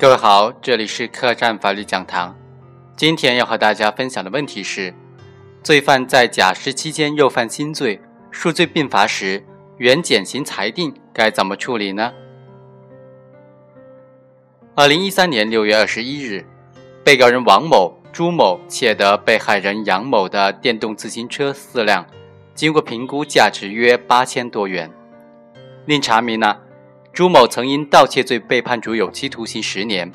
各位好，这里是客栈法律讲堂。今天要和大家分享的问题是：罪犯在假释期间又犯新罪，数罪并罚时，原减刑裁定该怎么处理呢？二零一三年六月二十一日，被告人王某、朱某窃得被害人杨某的电动自行车四辆，经过评估，价值约八千多元。另查明呢？朱某曾因盗窃罪被判处有期徒刑十年，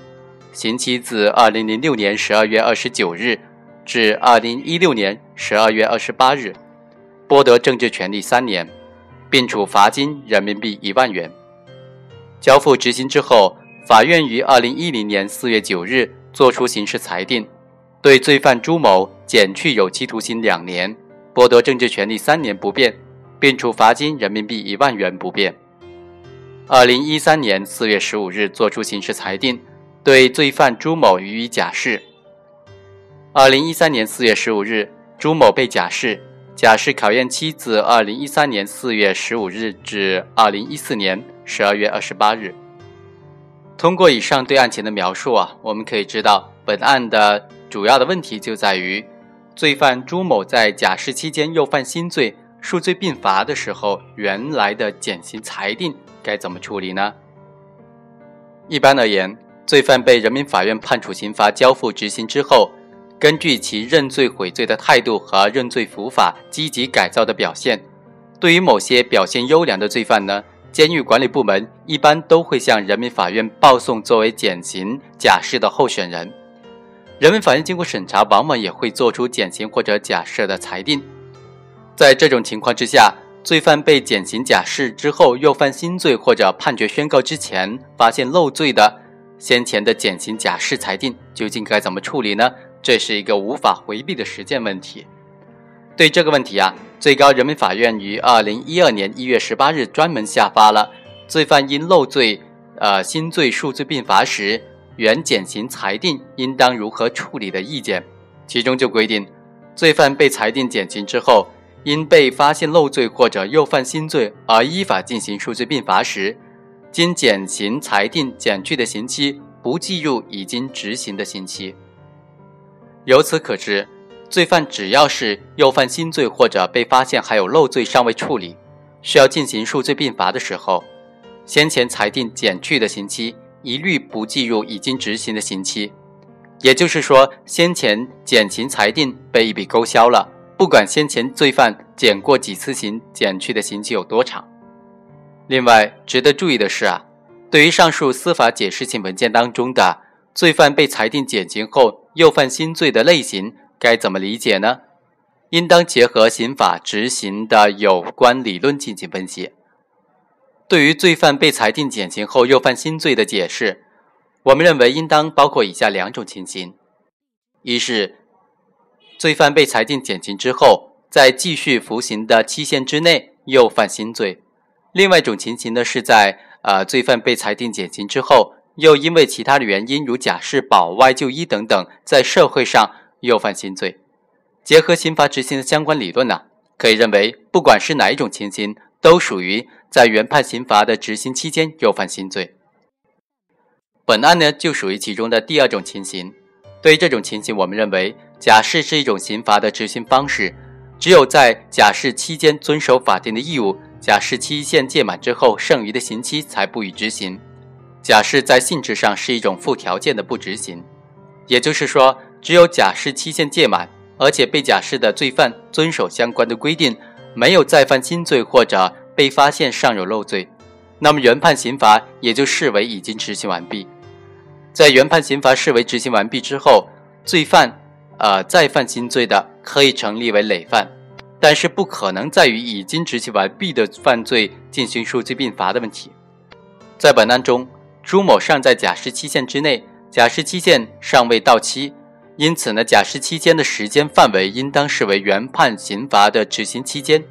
刑期自二零零六年十二月二十九日至二零一六年十二月二十八日，剥夺政治权利三年，并处罚金人民币一万元。交付执行之后，法院于二零一零年四月九日作出刑事裁定，对罪犯朱某减去有期徒刑两年，剥夺政治权利三年不变，并处罚金人民币一万元不变。二零一三年四月十五日作出刑事裁定，对罪犯朱某予以假释。二零一三年四月十五日，朱某被假释，假释考验期自二零一三年四月十五日至二零一四年十二月二十八日。通过以上对案情的描述啊，我们可以知道，本案的主要的问题就在于，罪犯朱某在假释期间又犯新罪，数罪并罚的时候，原来的减刑裁定。该怎么处理呢？一般而言，罪犯被人民法院判处刑罚交付执行之后，根据其认罪悔罪的态度和认罪伏法、积极改造的表现，对于某些表现优良的罪犯呢，监狱管理部门一般都会向人民法院报送作为减刑假释的候选人。人民法院经过审查，往往也会作出减刑或者假释的裁定。在这种情况之下，罪犯被减刑假释之后又犯新罪，或者判决宣告之前发现漏罪的，先前的减刑假释裁定究竟该怎么处理呢？这是一个无法回避的实践问题。对这个问题啊，最高人民法院于二零一二年一月十八日专门下发了罪犯因漏罪，呃新罪数罪并罚时，原减刑裁定应当如何处理的意见，其中就规定，罪犯被裁定减刑之后。因被发现漏罪或者又犯新罪而依法进行数罪并罚时，经减刑裁定减去的刑期不计入已经执行的刑期。由此可知，罪犯只要是又犯新罪或者被发现还有漏罪尚未处理，需要进行数罪并罚的时候，先前裁定减去的刑期一律不计入已经执行的刑期。也就是说，先前减刑裁定被一笔勾销了。不管先前罪犯减过几次刑，减去的刑期有多长。另外，值得注意的是啊，对于上述司法解释性文件当中的罪犯被裁定减刑后又犯新罪的类型，该怎么理解呢？应当结合刑法执行的有关理论进行分析。对于罪犯被裁定减刑后又犯新罪的解释，我们认为应当包括以下两种情形：一是。罪犯被裁定减刑之后，在继续服刑的期限之内又犯新罪；另外一种情形呢，是在呃罪犯被裁定减刑之后，又因为其他的原因，如假释、保外就医等等，在社会上又犯新罪。结合刑罚执行的相关理论呢，可以认为，不管是哪一种情形，都属于在原判刑罚的执行期间又犯新罪。本案呢，就属于其中的第二种情形。对于这种情形，我们认为。假释是一种刑罚的执行方式，只有在假释期间遵守法定的义务，假释期限届满之后，剩余的刑期才不予执行。假释在性质上是一种附条件的不执行，也就是说，只有假释期限届满，而且被假释的罪犯遵守相关的规定，没有再犯新罪或者被发现尚有漏罪，那么原判刑罚也就视为已经执行完毕。在原判刑罚视为执行完毕之后，罪犯。呃，再犯新罪的可以成立为累犯，但是不可能再与已经执行完毕的犯罪进行数罪并罚的问题。在本案中，朱某尚在假释期限之内，假释期限尚未到期，因此呢，假释期间的时间范围应当视为原判刑罚的执行期间。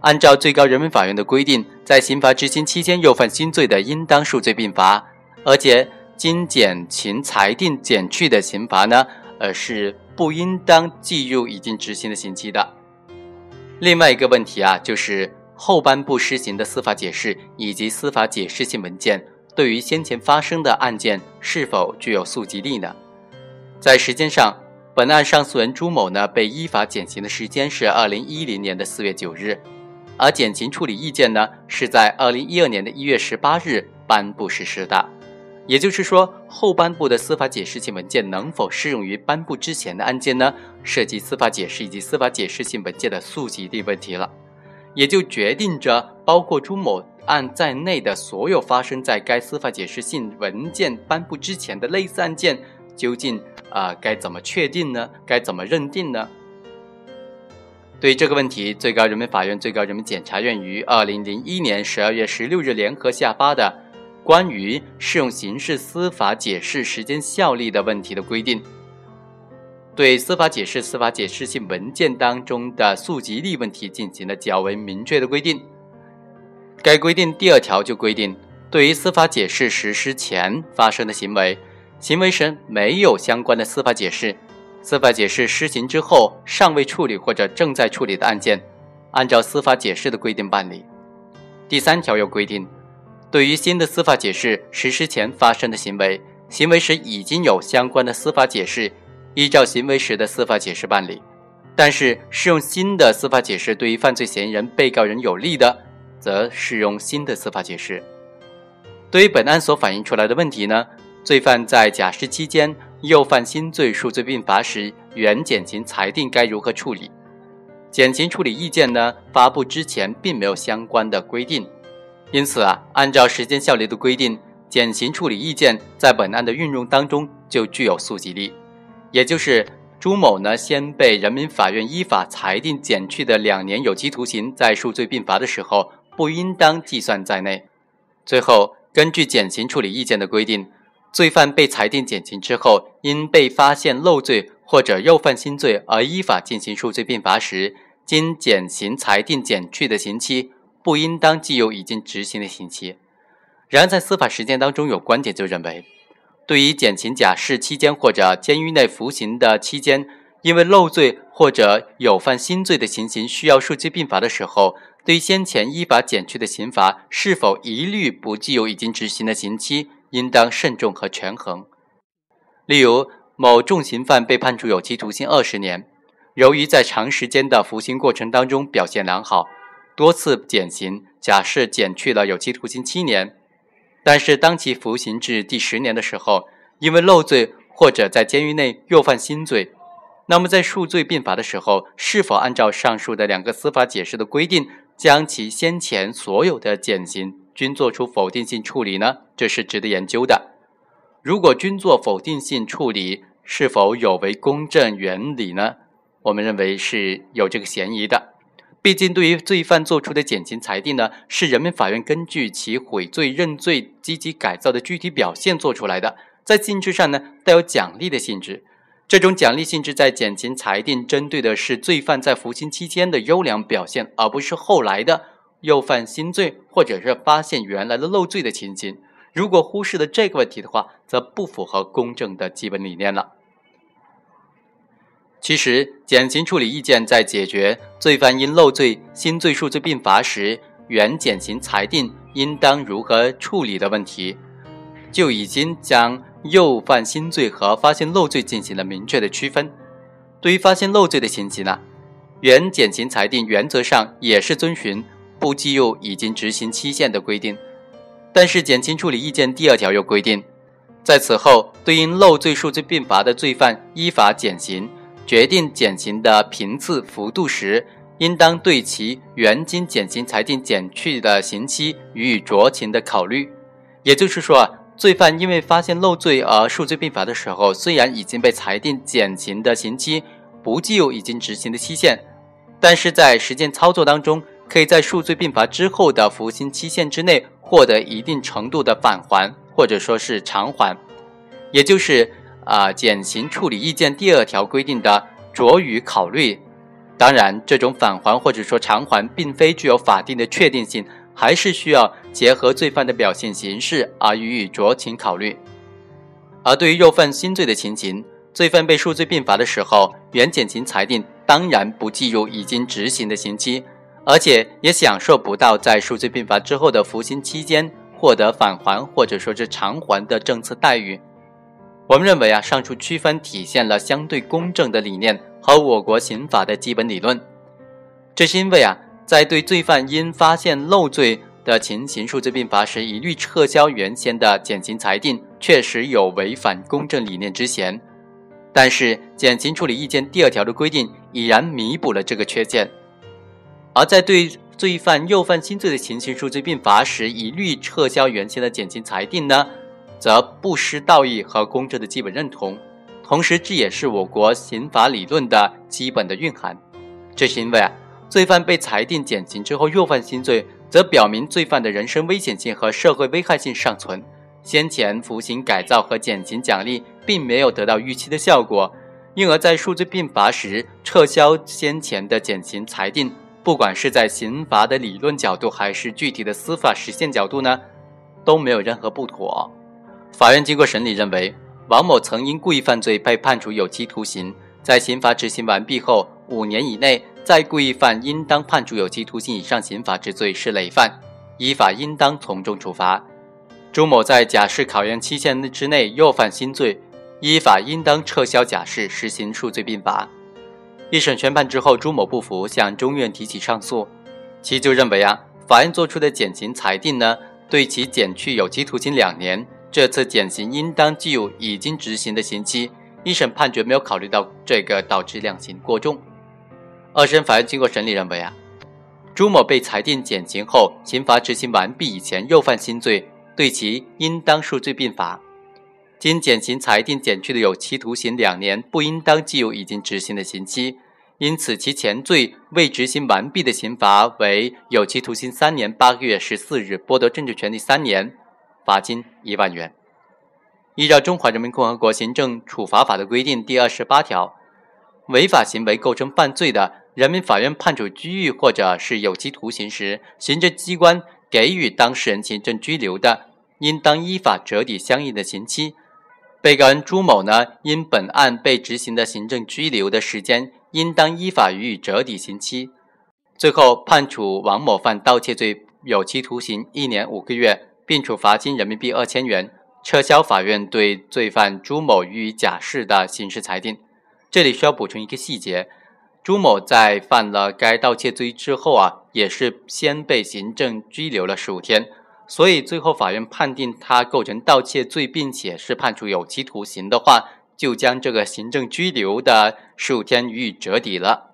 按照最高人民法院的规定，在刑罚执行期间又犯新罪的，应当数罪并罚，而且经减刑裁定减去的刑罚呢，呃是。不应当计入已经执行的刑期的。另外一个问题啊，就是后颁布施行的司法解释以及司法解释性文件对于先前发生的案件是否具有溯及力呢？在时间上，本案上诉人朱某呢被依法减刑的时间是二零一零年的四月九日，而减刑处理意见呢是在二零一二年的一月十八日颁布实施的。也就是说，后颁布的司法解释性文件能否适用于颁布之前的案件呢？涉及司法解释以及司法解释性文件的溯及力问题了，也就决定着包括朱某案在内的所有发生在该司法解释性文件颁布之前的类似案件，究竟啊该怎么确定呢？该怎么认定呢？对于这个问题，最高人民法院、最高人民检察院于二零零一年十二月十六日联合下发的。关于适用刑事司法解释时间效力的问题的规定，对司法解释、司法解释性文件当中的溯及力问题进行了较为明确的规定。该规定第二条就规定，对于司法解释实施前发生的行为，行为时没有相关的司法解释，司法解释施行之后尚未处理或者正在处理的案件，按照司法解释的规定办理。第三条又规定。对于新的司法解释实施前发生的行为，行为时已经有相关的司法解释，依照行为时的司法解释办理。但是，适用新的司法解释对于犯罪嫌疑人、被告人有利的，则适用新的司法解释。对于本案所反映出来的问题呢，罪犯在假释期间又犯新罪数罪并罚时，原减刑裁定该如何处理？减刑处理意见呢？发布之前并没有相关的规定。因此啊，按照时间效力的规定，减刑处理意见在本案的运用当中就具有溯及力，也就是朱某呢先被人民法院依法裁定减去的两年有期徒刑，在数罪并罚的时候不应当计算在内。最后，根据减刑处理意见的规定，罪犯被裁定减刑之后，因被发现漏罪或者又犯新罪而依法进行数罪并罚时，经减刑裁定减去的刑期。不应当计有已经执行的刑期。然而，在司法实践当中，有观点就认为，对于减刑假释期间或者监狱内服刑的期间，因为漏罪或者有犯新罪的情形需要数罪并罚的时候，对于先前依法减去的刑罚是否一律不计有已经执行的刑期，应当慎重和权衡。例如，某重刑犯被判处有期徒刑二十年，由于在长时间的服刑过程当中表现良好。多次减刑，假释减去了有期徒刑七年，但是当其服刑至第十年的时候，因为漏罪或者在监狱内又犯新罪，那么在数罪并罚的时候，是否按照上述的两个司法解释的规定，将其先前所有的减刑均作出否定性处理呢？这是值得研究的。如果均做否定性处理，是否有违公正原理呢？我们认为是有这个嫌疑的。毕竟，对于罪犯作出的减刑裁定呢，是人民法院根据其悔罪认罪、积极改造的具体表现做出来的，在性质上呢带有奖励的性质。这种奖励性质在减刑裁定针对的是罪犯在服刑期间的优良表现，而不是后来的又犯新罪或者是发现原来的漏罪的情形。如果忽视了这个问题的话，则不符合公正的基本理念了。其实，减刑处理意见在解决罪犯因漏罪、新罪数罪并罚时，原减刑裁定应当如何处理的问题，就已经将又犯新罪和发现漏罪进行了明确的区分。对于发现漏罪的情形呢，原减刑裁定原则上也是遵循不计入已经执行期限的规定，但是减刑处理意见第二条又规定，在此后对应漏罪数罪并罚的罪犯依法减刑。决定减刑的频次幅度时，应当对其原经减刑裁定减去的刑期予以酌情的考虑。也就是说啊，罪犯因为发现漏罪而数罪并罚的时候，虽然已经被裁定减刑的刑期不计有已经执行的期限，但是在实践操作当中，可以在数罪并罚之后的服刑期限之内获得一定程度的返还或者说是偿还，也就是。啊，减刑处理意见第二条规定的酌予考虑，当然，这种返还或者说偿还，并非具有法定的确定性，还是需要结合罪犯的表现形式而予以酌情考虑。而对于又犯新罪的情形，罪犯被数罪并罚的时候，原减刑裁定当然不计入已经执行的刑期，而且也享受不到在数罪并罚之后的服刑期间。获得返还或者说是偿还的政策待遇。我们认为啊，上述区分体现了相对公正的理念和我国刑法的基本理论。这是因为啊，在对罪犯因发现漏罪的情形数罪并罚时，一律撤销原先的减刑裁定，确实有违反公正理念之嫌。但是，减刑处理意见第二条的规定已然弥补了这个缺陷。而在对罪犯又犯新罪的情形数罪并罚时，一律撤销原先的减刑裁定呢？则不失道义和公正的基本认同，同时这也是我国刑法理论的基本的蕴含。这是因为啊，罪犯被裁定减刑之后又犯新罪，则表明罪犯的人身危险性和社会危害性尚存，先前服刑改造和减刑奖励并没有得到预期的效果，因而，在数罪并罚时撤销先前的减刑裁定，不管是在刑罚的理论角度还是具体的司法实现角度呢，都没有任何不妥。法院经过审理认为，王某曾因故意犯罪被判处有期徒刑，在刑罚执行完毕后五年以内再故意犯应当判处有期徒刑以上刑罚之罪是累犯，依法应当从重处罚。朱某在假释考验期限之内又犯新罪，依法应当撤销假释，实行数罪并罚。一审宣判之后，朱某不服，向中院提起上诉，其就认为啊，法院作出的减刑裁定呢，对其减去有期徒刑两年。这次减刑应当计入已经执行的刑期，一审判决没有考虑到这个，导致量刑过重。二审法院经过审理认为啊，朱某被裁定减刑后，刑罚执行完毕以前又犯新罪，对其应当数罪并罚。经减刑裁定减去的有期徒刑两年，不应当计入已经执行的刑期，因此其前罪未执行完毕的刑罚为有期徒刑三年八个月十四日，剥夺政治权利三年。罚金一万元。依照《中华人民共和国行政处罚法》的规定第二十八条，违法行为构成犯罪的，人民法院判处拘役或者是有期徒刑时，行政机关给予当事人行政拘留的，应当依法折抵相应的刑期。被告人朱某呢，因本案被执行的行政拘留的时间，应当依法予以折抵刑期。最后判处王某犯盗窃罪有期徒刑一年五个月。并处罚金人民币二千元，撤销法院对罪犯朱某予以假释的刑事裁定。这里需要补充一个细节：朱某在犯了该盗窃罪之后啊，也是先被行政拘留了十五天，所以最后法院判定他构成盗窃罪，并且是判处有期徒刑的话，就将这个行政拘留的十五天予以折抵了。